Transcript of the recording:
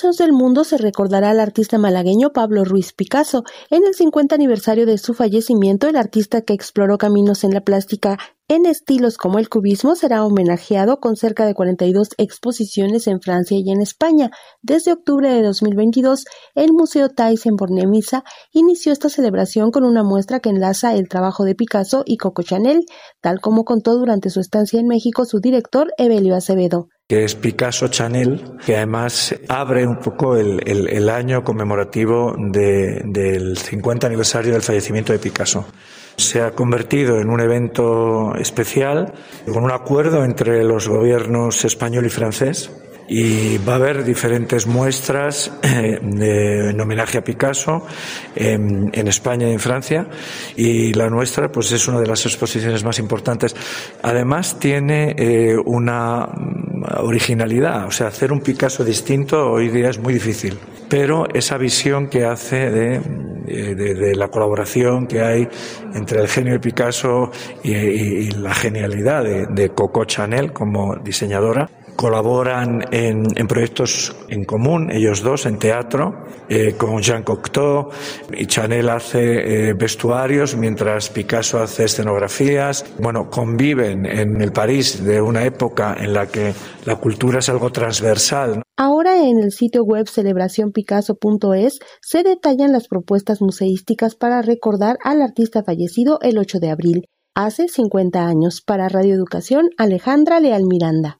del mundo se recordará al artista malagueño Pablo Ruiz Picasso. En el 50 aniversario de su fallecimiento, el artista que exploró caminos en la plástica en estilos como el cubismo será homenajeado con cerca de 42 exposiciones en Francia y en España. Desde octubre de 2022, el Museo Thais en Bornemisa inició esta celebración con una muestra que enlaza el trabajo de Picasso y Coco Chanel, tal como contó durante su estancia en México su director Evelio Acevedo que es Picasso Chanel, que además abre un poco el, año conmemorativo del 50 aniversario del fallecimiento de Picasso. Se ha convertido en un evento especial con un acuerdo entre los gobiernos español y francés y va a haber diferentes muestras eh, de, en homenaje a Picasso en, España y en Francia y la nuestra pues es una de las exposiciones más importantes. Además tiene eh, una originalidad, o sea, hacer un Picasso distinto hoy día es muy difícil, pero esa visión que hace de, de, la colaboración que hay entre el genio de Picasso y, la genialidad de Coco Chanel como diseñadora, colaboran en, proyectos en común, ellos dos, en teatro, eh, con Jean Cocteau, y Chanel hace eh, vestuarios, mientras Picasso hace escenografías. Bueno, conviven en el París de una época en la que la cultura es algo transversal. Ahora en el sitio web celebracionpicasso.es se detallan las propuestas museísticas para recordar al artista fallecido el 8 de abril, hace 50 años. Para Radio Educación, Alejandra Leal Miranda.